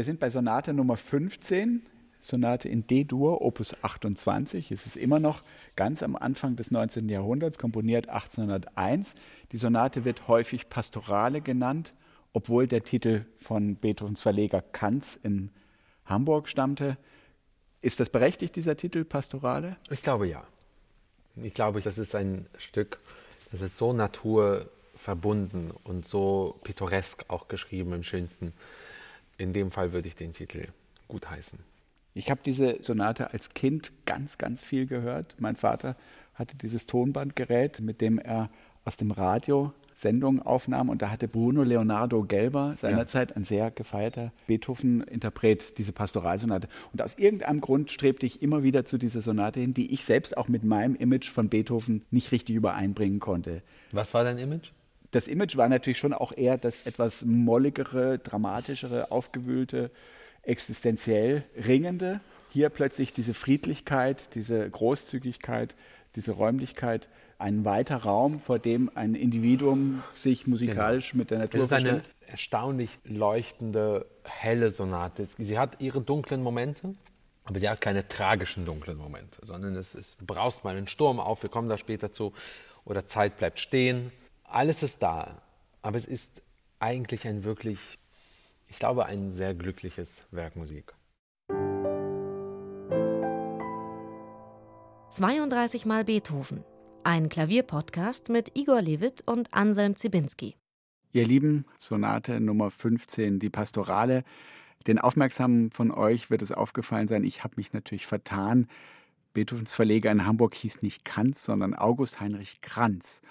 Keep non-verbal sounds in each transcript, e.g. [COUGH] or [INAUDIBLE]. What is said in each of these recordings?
Wir sind bei Sonate Nummer 15, Sonate in D-Dur, Opus 28. Es ist immer noch ganz am Anfang des 19. Jahrhunderts, komponiert 1801. Die Sonate wird häufig Pastorale genannt, obwohl der Titel von Beethovens Verleger Kanz in Hamburg stammte. Ist das berechtigt, dieser Titel Pastorale? Ich glaube ja. Ich glaube, das ist ein Stück, das ist so naturverbunden und so pittoresk auch geschrieben im schönsten. In dem Fall würde ich den Titel gutheißen. Ich habe diese Sonate als Kind ganz, ganz viel gehört. Mein Vater hatte dieses Tonbandgerät, mit dem er aus dem Radio Sendungen aufnahm und da hatte Bruno Leonardo Gelber seinerzeit ja. ein sehr gefeierter Beethoven-Interpret diese Pastoralsonate. Und aus irgendeinem Grund strebte ich immer wieder zu dieser Sonate hin, die ich selbst auch mit meinem Image von Beethoven nicht richtig übereinbringen konnte. Was war dein Image? Das Image war natürlich schon auch eher das etwas molligere, dramatischere, aufgewühlte, existenziell ringende. Hier plötzlich diese Friedlichkeit, diese Großzügigkeit, diese Räumlichkeit, ein weiter Raum, vor dem ein Individuum sich musikalisch genau. mit der Natur versteht. Das ist eine erstaunlich leuchtende, helle Sonate. Sie hat ihre dunklen Momente, aber sie hat keine tragischen dunklen Momente, sondern es, es braust mal einen Sturm auf, wir kommen da später zu, oder Zeit bleibt stehen. Alles ist da, aber es ist eigentlich ein wirklich, ich glaube, ein sehr glückliches Werk Musik. 32 Mal Beethoven. Ein Klavierpodcast mit Igor Levit und Anselm Zibinski. Ihr Lieben, Sonate Nummer 15, die Pastorale. Den Aufmerksamen von euch wird es aufgefallen sein, ich habe mich natürlich vertan. Beethovens Verleger in Hamburg hieß nicht Kanz, sondern August Heinrich Kranz.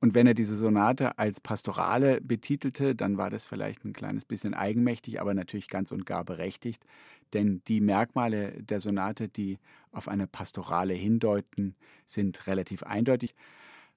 Und wenn er diese Sonate als Pastorale betitelte, dann war das vielleicht ein kleines bisschen eigenmächtig, aber natürlich ganz und gar berechtigt. Denn die Merkmale der Sonate, die auf eine Pastorale hindeuten, sind relativ eindeutig.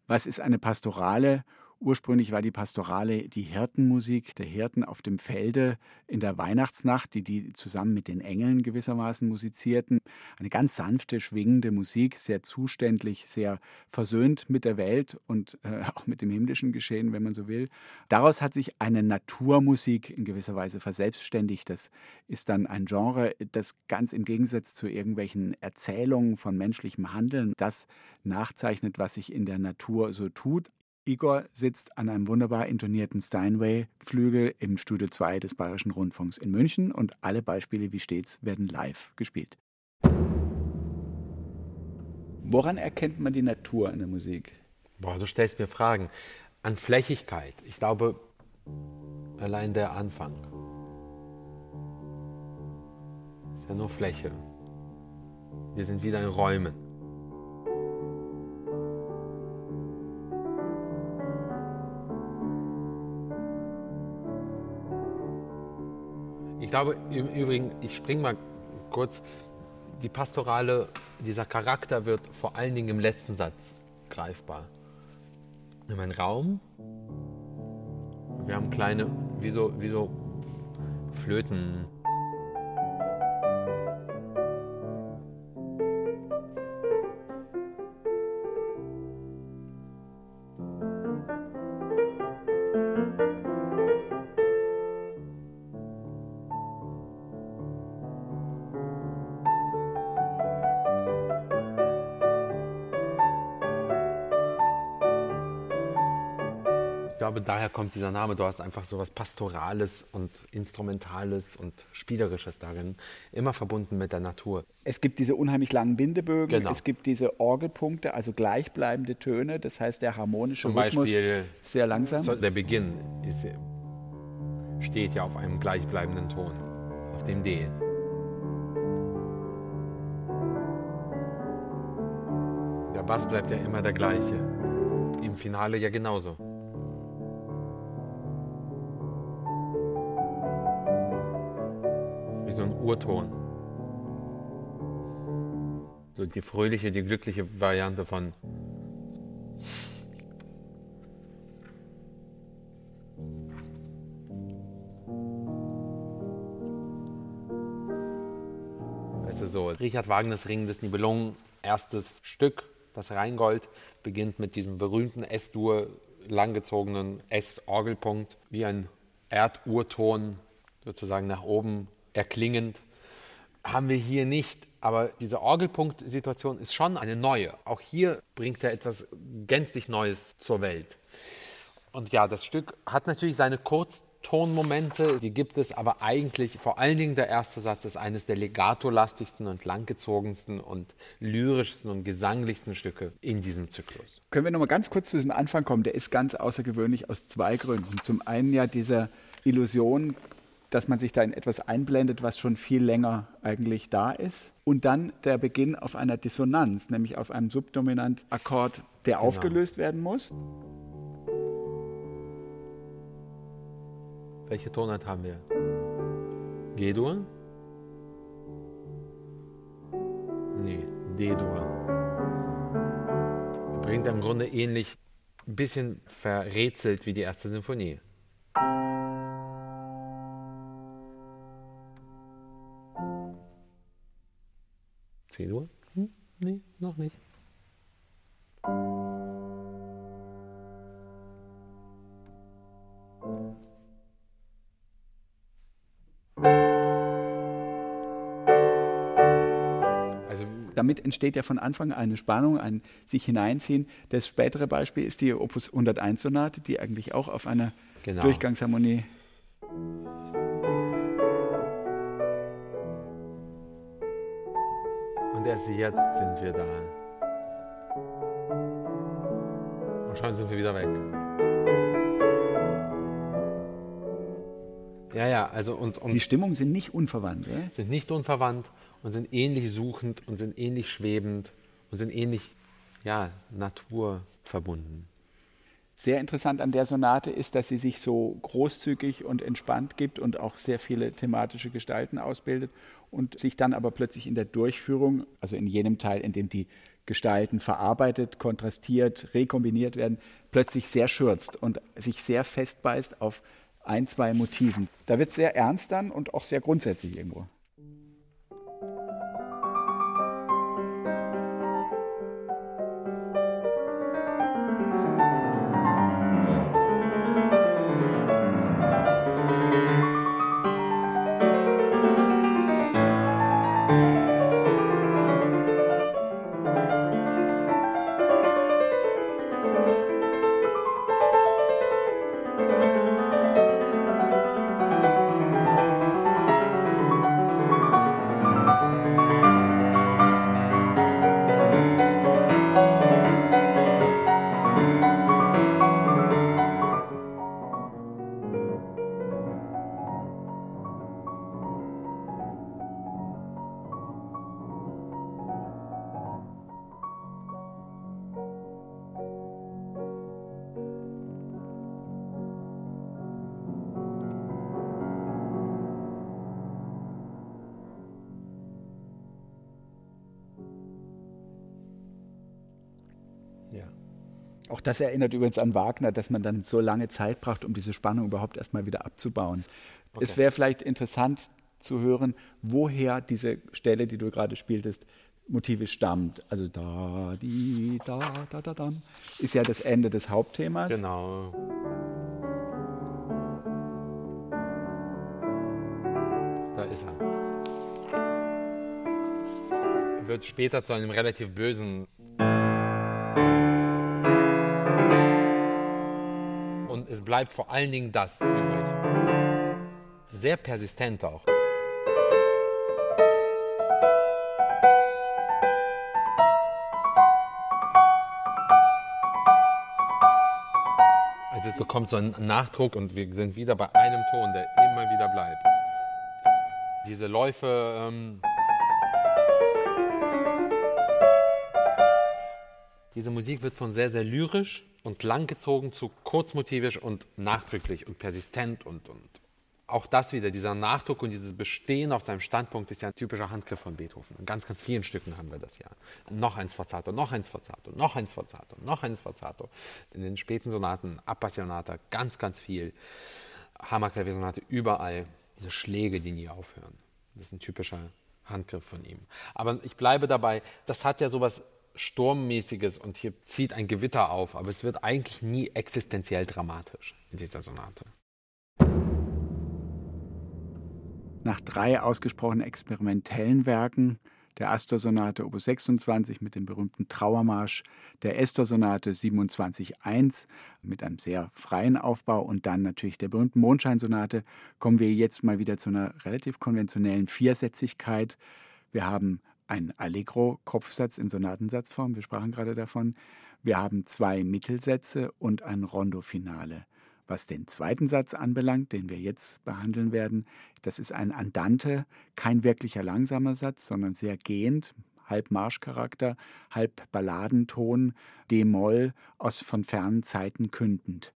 Was ist eine Pastorale? Ursprünglich war die Pastorale die Hirtenmusik der Hirten auf dem Felde in der Weihnachtsnacht, die die zusammen mit den Engeln gewissermaßen musizierten. Eine ganz sanfte, schwingende Musik, sehr zuständlich, sehr versöhnt mit der Welt und äh, [LAUGHS] auch mit dem himmlischen Geschehen, wenn man so will. Daraus hat sich eine Naturmusik in gewisser Weise verselbstständigt. Das ist dann ein Genre, das ganz im Gegensatz zu irgendwelchen Erzählungen von menschlichem Handeln das nachzeichnet, was sich in der Natur so tut, Igor sitzt an einem wunderbar intonierten Steinway-Flügel im Studio 2 des Bayerischen Rundfunks in München und alle Beispiele wie stets werden live gespielt. Woran erkennt man die Natur in der Musik? Boah, du stellst mir Fragen. An Flächigkeit. Ich glaube, allein der Anfang. Ist ja nur Fläche. Wir sind wieder in Räumen. Ich glaube im Übrigen, ich springe mal kurz, die pastorale, dieser Charakter wird vor allen Dingen im letzten Satz greifbar. Wir haben Raum, wir haben kleine, wie so, wie so Flöten, glaube, daher kommt dieser Name. Du hast einfach so was Pastorales und Instrumentales und Spielerisches darin, immer verbunden mit der Natur. Es gibt diese unheimlich langen Bindebögen, genau. es gibt diese Orgelpunkte, also gleichbleibende Töne, das heißt der harmonische Zum Rhythmus Beispiel, sehr langsam. Der Beginn ist, steht ja auf einem gleichbleibenden Ton, auf dem D. Der Bass bleibt ja immer der gleiche. Im Finale ja genauso. Urton. So die fröhliche, die glückliche Variante von. Weißt du so, Richard Wagners Ring des Nibelungen, erstes Stück, das Rheingold, beginnt mit diesem berühmten S-Dur, langgezogenen S-Orgelpunkt, wie ein Erdurton sozusagen nach oben erklingend. Haben wir hier nicht. Aber diese Orgelpunkt-Situation ist schon eine neue. Auch hier bringt er etwas gänzlich Neues zur Welt. Und ja, das Stück hat natürlich seine Kurztonmomente, die gibt es, aber eigentlich vor allen Dingen der erste Satz ist eines der legato-lastigsten und langgezogensten und lyrischsten und gesanglichsten Stücke in diesem Zyklus. Können wir noch mal ganz kurz zu diesem Anfang kommen? Der ist ganz außergewöhnlich aus zwei Gründen. Zum einen ja diese Illusion, dass man sich da in etwas einblendet, was schon viel länger eigentlich da ist. Und dann der Beginn auf einer Dissonanz, nämlich auf einem Subdominant-Akkord, der genau. aufgelöst werden muss. Welche Tonart haben wir? G-Dur? Nee, D-Dur. Bringt im Grunde ähnlich, ein bisschen verrätselt wie die erste Sinfonie. C-Dur? Hm? Nee, noch nicht. damit entsteht ja von Anfang an eine Spannung, ein sich hineinziehen. Das spätere Beispiel ist die Opus 101 Sonate, die eigentlich auch auf einer genau. Durchgangsharmonie erst jetzt sind wir da. Und schon sind wir wieder weg. Ja, ja, also und, und die Stimmungen sind nicht unverwandt, oder? Sind nicht unverwandt und sind ähnlich suchend und sind ähnlich schwebend und sind ähnlich ja, naturverbunden. Sehr interessant an der Sonate ist, dass sie sich so großzügig und entspannt gibt und auch sehr viele thematische Gestalten ausbildet und sich dann aber plötzlich in der Durchführung, also in jenem Teil, in dem die Gestalten verarbeitet, kontrastiert, rekombiniert werden, plötzlich sehr schürzt und sich sehr festbeißt auf ein, zwei Motiven. Da wird es sehr ernst dann und auch sehr grundsätzlich irgendwo. Auch das erinnert übrigens an Wagner, dass man dann so lange Zeit braucht, um diese Spannung überhaupt erstmal wieder abzubauen. Okay. Es wäre vielleicht interessant zu hören, woher diese Stelle, die du gerade spieltest, motivisch stammt. Also da, die, da, da, da, da, ist ja das Ende des Hauptthemas. Genau. Da ist er. Wird später zu einem relativ bösen es bleibt vor allen Dingen das übrig. Sehr persistent auch. Also es bekommt so einen Nachdruck und wir sind wieder bei einem Ton, der immer wieder bleibt. Diese Läufe. Ähm diese Musik wird von sehr, sehr lyrisch und langgezogen zu kurzmotivisch und nachdrücklich und persistent und, und auch das wieder, dieser Nachdruck und dieses Bestehen auf seinem Standpunkt ist ja ein typischer Handgriff von Beethoven. In ganz, ganz vielen Stücken haben wir das ja. Noch ein Sforzato, noch ein Sforzato, noch ein Sforzato, noch ein Sforzato. In den späten Sonaten, Appassionata, ganz, ganz viel. Hammerklaviersonate, überall diese Schläge, die nie aufhören. Das ist ein typischer Handgriff von ihm. Aber ich bleibe dabei, das hat ja sowas Sturmmäßiges und hier zieht ein Gewitter auf, aber es wird eigentlich nie existenziell dramatisch in dieser Sonate. nach drei ausgesprochen experimentellen Werken, der Astor-Sonate Opus 26 mit dem berühmten Trauermarsch, der Estor-Sonate 27.1 mit einem sehr freien Aufbau und dann natürlich der berühmten Mondscheinsonate, kommen wir jetzt mal wieder zu einer relativ konventionellen Viersätzigkeit. Wir haben einen Allegro-Kopfsatz in Sonatensatzform, wir sprachen gerade davon. Wir haben zwei Mittelsätze und ein Rondo-Finale. Was den zweiten Satz anbelangt, den wir jetzt behandeln werden, das ist ein Andante, kein wirklicher langsamer Satz, sondern sehr gehend, halb Marschcharakter, halb Balladenton, D-Moll, aus von fernen Zeiten kündend.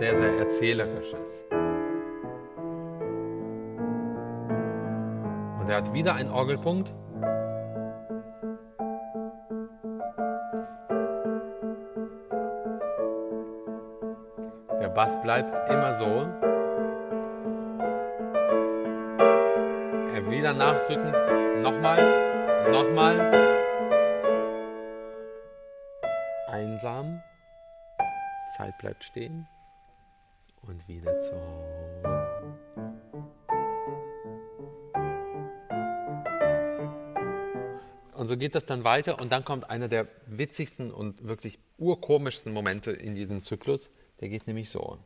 Erzählerisches. Und er hat wieder einen Orgelpunkt. Der Bass bleibt immer so. Er wieder nachdrückend. Nochmal, nochmal. Einsam. Zeit bleibt stehen und wieder zurück. Und so geht das dann weiter und dann kommt einer der witzigsten und wirklich urkomischsten Momente in diesem Zyklus. Der geht nämlich so.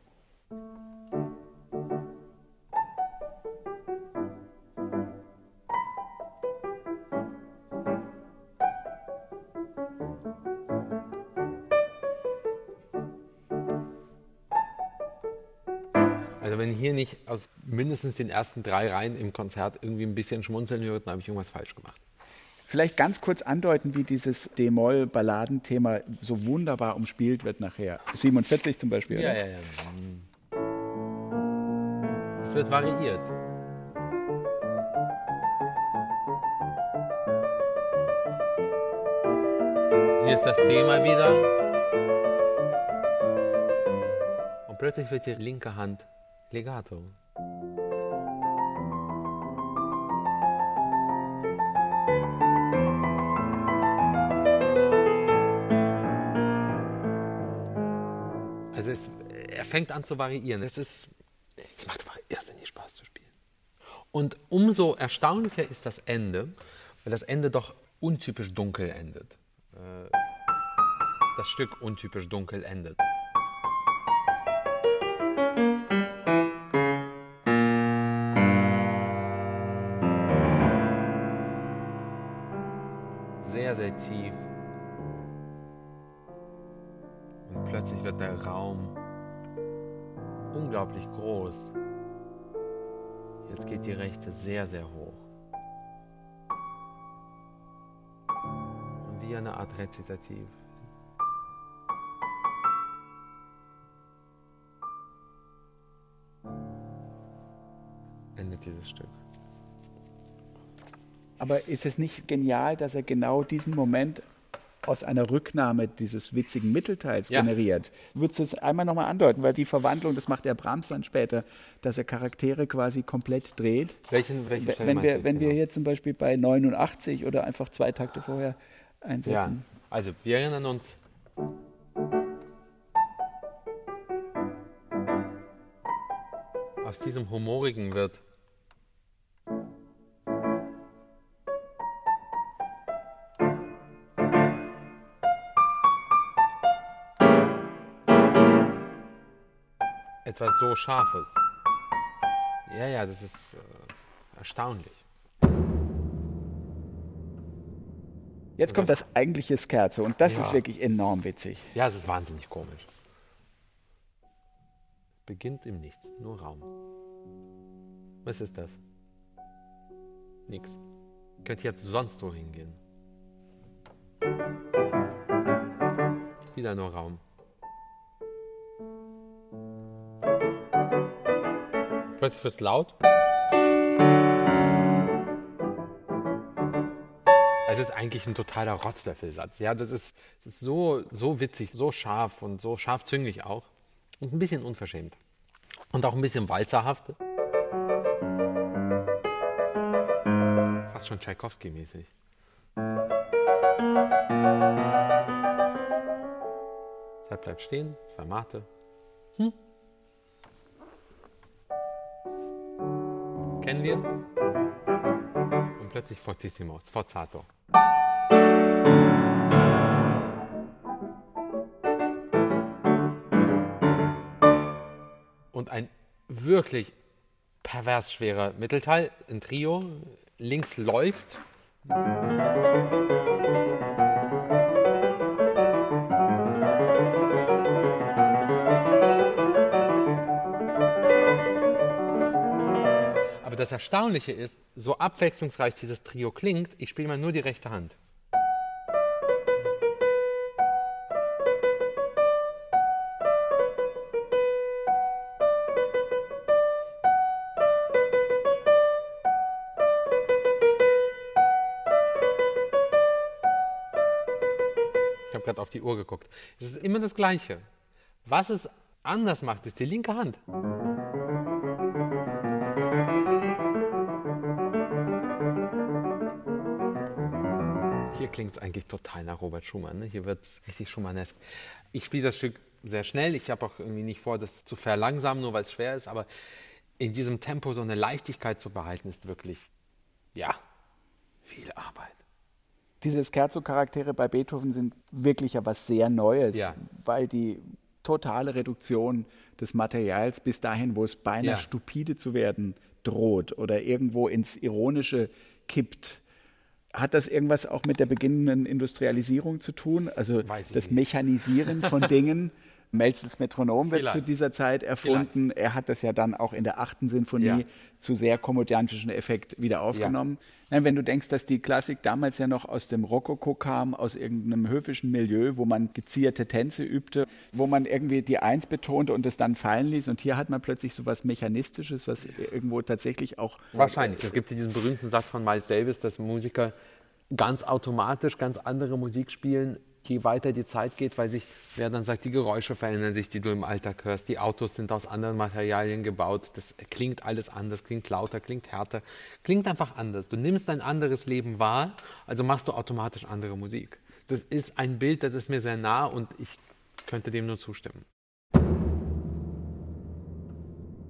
Nicht aus mindestens den ersten drei Reihen im Konzert irgendwie ein bisschen schmunzeln hört, dann habe ich irgendwas falsch gemacht. Vielleicht ganz kurz andeuten, wie dieses D-Moll-Balladenthema so wunderbar umspielt wird nachher. 47 zum Beispiel. Ja, ja, ja. Es wird variiert. Hier ist das Thema wieder. Und plötzlich wird die linke Hand Legato. Also es, er fängt an zu variieren. Es, ist, es macht einfach irrsinnig Spaß zu spielen. Und umso erstaunlicher ist das Ende, weil das Ende doch untypisch dunkel endet. Äh, das Stück untypisch dunkel endet. Sehr tief. Und plötzlich wird der Raum unglaublich groß. Jetzt geht die rechte sehr, sehr hoch. Und wie eine Art Rezitativ. Endet dieses Stück. Aber ist es nicht genial, dass er genau diesen Moment aus einer Rücknahme dieses witzigen Mittelteils ja. generiert. Würdest du es einmal nochmal andeuten, weil die Verwandlung, das macht der Brahms dann später, dass er Charaktere quasi komplett dreht. Welchen, welchen Stelle wenn wir, wenn genau? wir hier zum Beispiel bei 89 oder einfach zwei Takte vorher einsetzen. Ja, also wir erinnern uns. Aus diesem Humorigen wird etwas so Scharfes. Ja, ja, das ist äh, erstaunlich. Jetzt kommt das eigentliche Scherzo und das ja. ist wirklich enorm witzig. Ja, es ist wahnsinnig komisch. Beginnt im Nichts, nur Raum. Was ist das? Nix. Könnt ihr jetzt sonst wohin gehen. Wieder nur Raum. Plötzlich wird es laut. Es ist eigentlich ein totaler Rotzlöffelsatz. Ja, das ist, das ist so, so witzig, so scharf und so scharfzüngig auch. Und ein bisschen unverschämt. Und auch ein bisschen walzerhaft. Fast schon Tchaikovsky-mäßig. Zeit bleibt stehen, Fermate. Kennen wir? Und plötzlich fortissimo, sforzato. Und ein wirklich pervers schwerer Mittelteil, ein Trio, links läuft. Das Erstaunliche ist, so abwechslungsreich dieses Trio klingt, ich spiele mal nur die rechte Hand. Ich habe gerade auf die Uhr geguckt. Es ist immer das Gleiche. Was es anders macht, ist die linke Hand. Klingt es eigentlich total nach Robert Schumann. Ne? Hier wird es richtig Schumannesk. Ich spiele das Stück sehr schnell. Ich habe auch irgendwie nicht vor, das zu verlangsamen, nur weil es schwer ist. Aber in diesem Tempo so eine Leichtigkeit zu behalten, ist wirklich, ja, viel Arbeit. Diese Scherzo-Charaktere bei Beethoven sind wirklich ja was sehr Neues, Ja. weil die totale Reduktion des Materials bis dahin, wo es beinahe Ja. stupide zu werden droht oder irgendwo ins Ironische kippt. Hat das irgendwas auch mit der beginnenden Industrialisierung zu tun? Also das nicht. Mechanisieren von [LAUGHS] Dingen? Melzels Metronom wird Vielleicht. zu dieser Zeit erfunden. Er hat das ja dann auch in der achten Sinfonie Ja. zu sehr komödiantischen Effekt wieder aufgenommen. Nein, wenn du denkst, dass die Klassik damals ja noch aus dem Rokoko kam, aus irgendeinem höfischen Milieu, wo man gezierte Tänze übte, wo man irgendwie die Eins betonte und es dann fallen ließ. Und hier hat man plötzlich so was Mechanistisches, was irgendwo tatsächlich auch Wahrscheinlich. Es gibt ja diesen berühmten Satz von Miles Davis, dass Musiker ganz automatisch ganz andere Musik spielen, je weiter die Zeit geht, weil sich, wer dann sagt, die Geräusche verändern sich, die du im Alltag hörst, die Autos sind aus anderen Materialien gebaut, das klingt alles anders, klingt lauter, klingt härter, klingt einfach anders. Du nimmst ein anderes Leben wahr, also machst du automatisch andere Musik. Das ist ein Bild, das ist mir sehr nah und ich könnte dem nur zustimmen.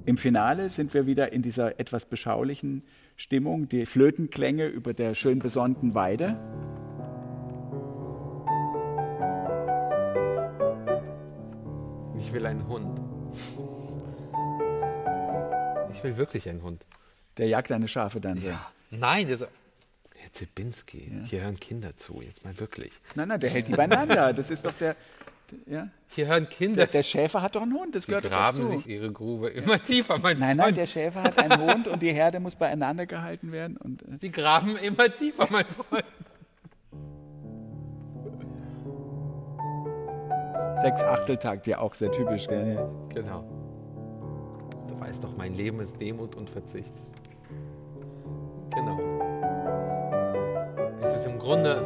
Im Finale sind wir wieder in dieser etwas beschaulichen Stimmung, die Flötenklänge über der schön besonnten Weide. Will einen Hund. Ich will wirklich einen Hund. Der jagt deine Schafe dann so. Nein, das, Herr Zibinski, hier hören Kinder zu, jetzt mal wirklich. Nein, nein, der hält die beieinander. Das ist doch der. Ja? Hier hören Kinder Der, der Schäfer hat doch einen Hund, das Die gehört doch graben dazu. sich ihre Grube immer tiefer, mein Nein, nein, Freund. der Schäfer hat einen Hund und die Herde muss beieinander gehalten werden. Und, äh, Sie graben immer tiefer, mein Freund. Sechs Achteltakt, ja auch sehr typisch. Gell? Genau. Du weißt doch, mein Leben ist Demut und Verzicht. Genau. Es ist im Grunde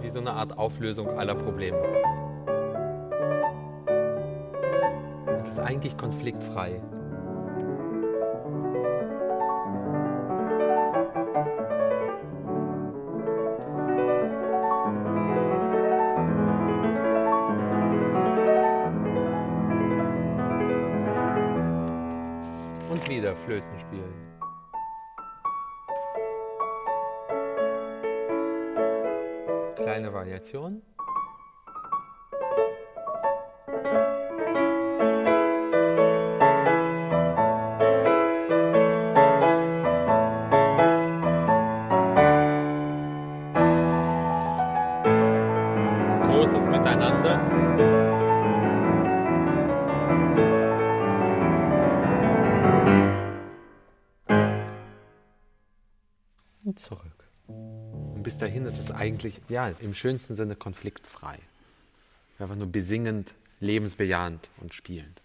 wie so eine Art Auflösung aller Probleme. Es ist eigentlich konfliktfrei. Wieder Flöten spielen. Kleine Variation. Eigentlich, ja, im schönsten Sinne konfliktfrei. Einfach nur besingend, lebensbejahend und spielend.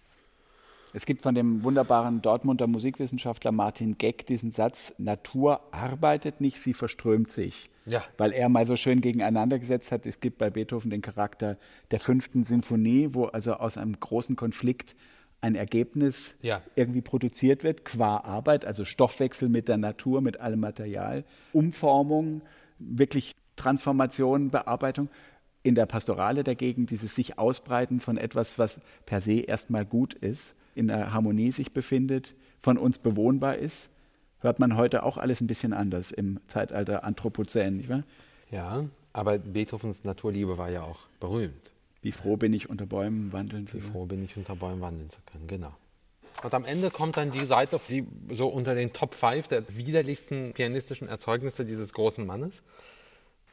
Es gibt von dem wunderbaren Dortmunder Musikwissenschaftler Martin Geck diesen Satz: Natur arbeitet nicht, sie verströmt sich. Ja. Weil er mal so schön gegeneinander gesetzt hat, es gibt bei Beethoven den Charakter der fünften Sinfonie, wo also aus einem großen Konflikt ein Ergebnis Ja. irgendwie produziert wird, qua Arbeit, also Stoffwechsel mit der Natur, mit allem Material, Umformung, wirklich Transformation, Bearbeitung. In der Pastorale dagegen dieses sich ausbreiten von etwas, was per se erstmal gut ist, in der Harmonie sich befindet, von uns bewohnbar ist, hört man heute auch alles ein bisschen anders im Zeitalter Anthropozän, nicht wahr? Ja, aber Beethovens Naturliebe war ja auch berühmt. Wie froh bin ich, unter Bäumen wandeln zu Wie können. froh bin ich, unter Bäumen wandeln zu können, genau. Und am Ende kommt dann die Seite, die so unter den Top 5 der widerlichsten pianistischen Erzeugnisse dieses großen Mannes.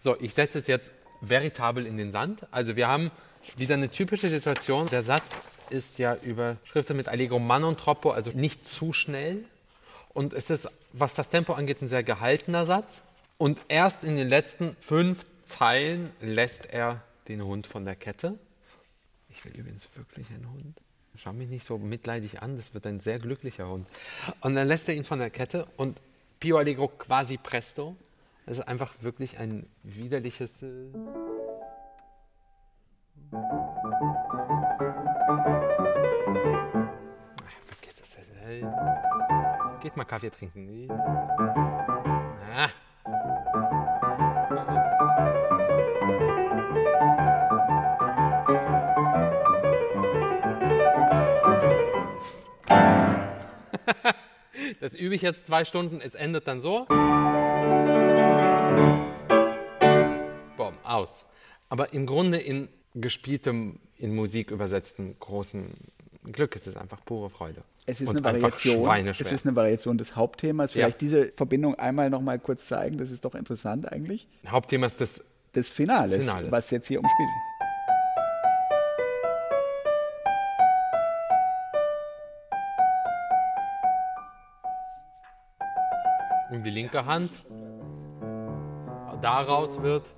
So, ich setze es jetzt veritabel in den Sand. Also wir haben wieder eine typische Situation. Der Satz ist ja überschriftet mit Allegro man und troppo, also nicht zu schnell. Und es ist, was das Tempo angeht, ein sehr gehaltener Satz. Und erst in den letzten fünf Zeilen lässt er den Hund von der Kette. Ich will übrigens wirklich einen Hund. Schau mich nicht so mitleidig an, das wird ein sehr glücklicher Hund. Und dann lässt er ihn von der Kette und Pio Allegro quasi presto. Das ist einfach wirklich ein widerliches. Äh vergiss das. Äh, Geht mal Kaffee trinken. Ah. [LAUGHS] Das übe ich jetzt zwei Stunden, es endet dann so. Boom, aus. Aber im Grunde in gespieltem, in Musik übersetzten großen Glück ist es einfach pure Freude. Es ist Und eine Variation. Es ist eine Variation des Hauptthemas. Ja. Vielleicht diese Verbindung einmal noch mal kurz zeigen. Das ist doch interessant eigentlich. Hauptthema ist das Des Finales, Finales. was jetzt hier umspielt. und die linke Hand. Daraus wird.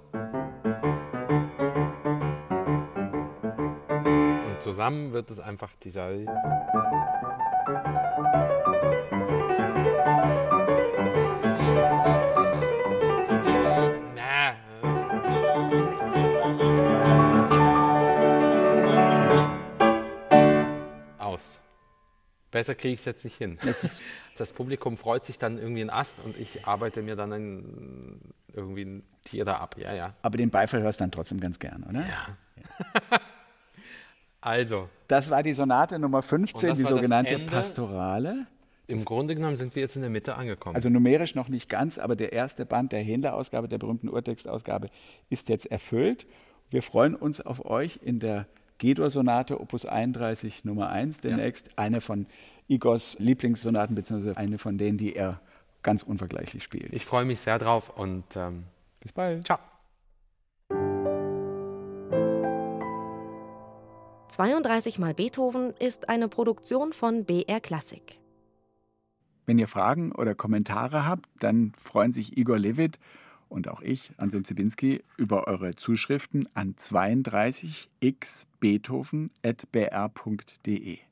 Und zusammen wird es einfach dieser. Aus. Besser kriege ich es jetzt nicht hin. Das Publikum freut sich dann irgendwie einen Ast und ich arbeite mir dann ein, irgendwie ein Tier da ab. Ja, ja. Aber den Beifall hörst du dann trotzdem ganz gern, oder? [LAUGHS] Also, Das war die Sonate Nummer Und 15, das die sogenannte? Pastorale. im Grunde genommen sind wir jetzt in der Mitte angekommen. Also numerisch noch nicht ganz, aber der erste Band der Händler-Ausgabe, der berühmten Urtextausgabe, ist jetzt erfüllt. Wir freuen uns auf euch in der G-Dur-Sonate Opus 31 Nummer 1 demnächst. Eine von Igors Lieblingssonaten, beziehungsweise eine von denen, die er ganz unvergleichlich spielt. ich freue mich sehr drauf und ähm, Bis bald. ciao. 32 mal Beethoven ist eine Produktion von BR Klassik. Wenn ihr Fragen oder Kommentare habt, dann freuen sich Igor Levit und auch ich, Anselm Zibinski, über eure Zuschriften an 32xbeethoven.br.de.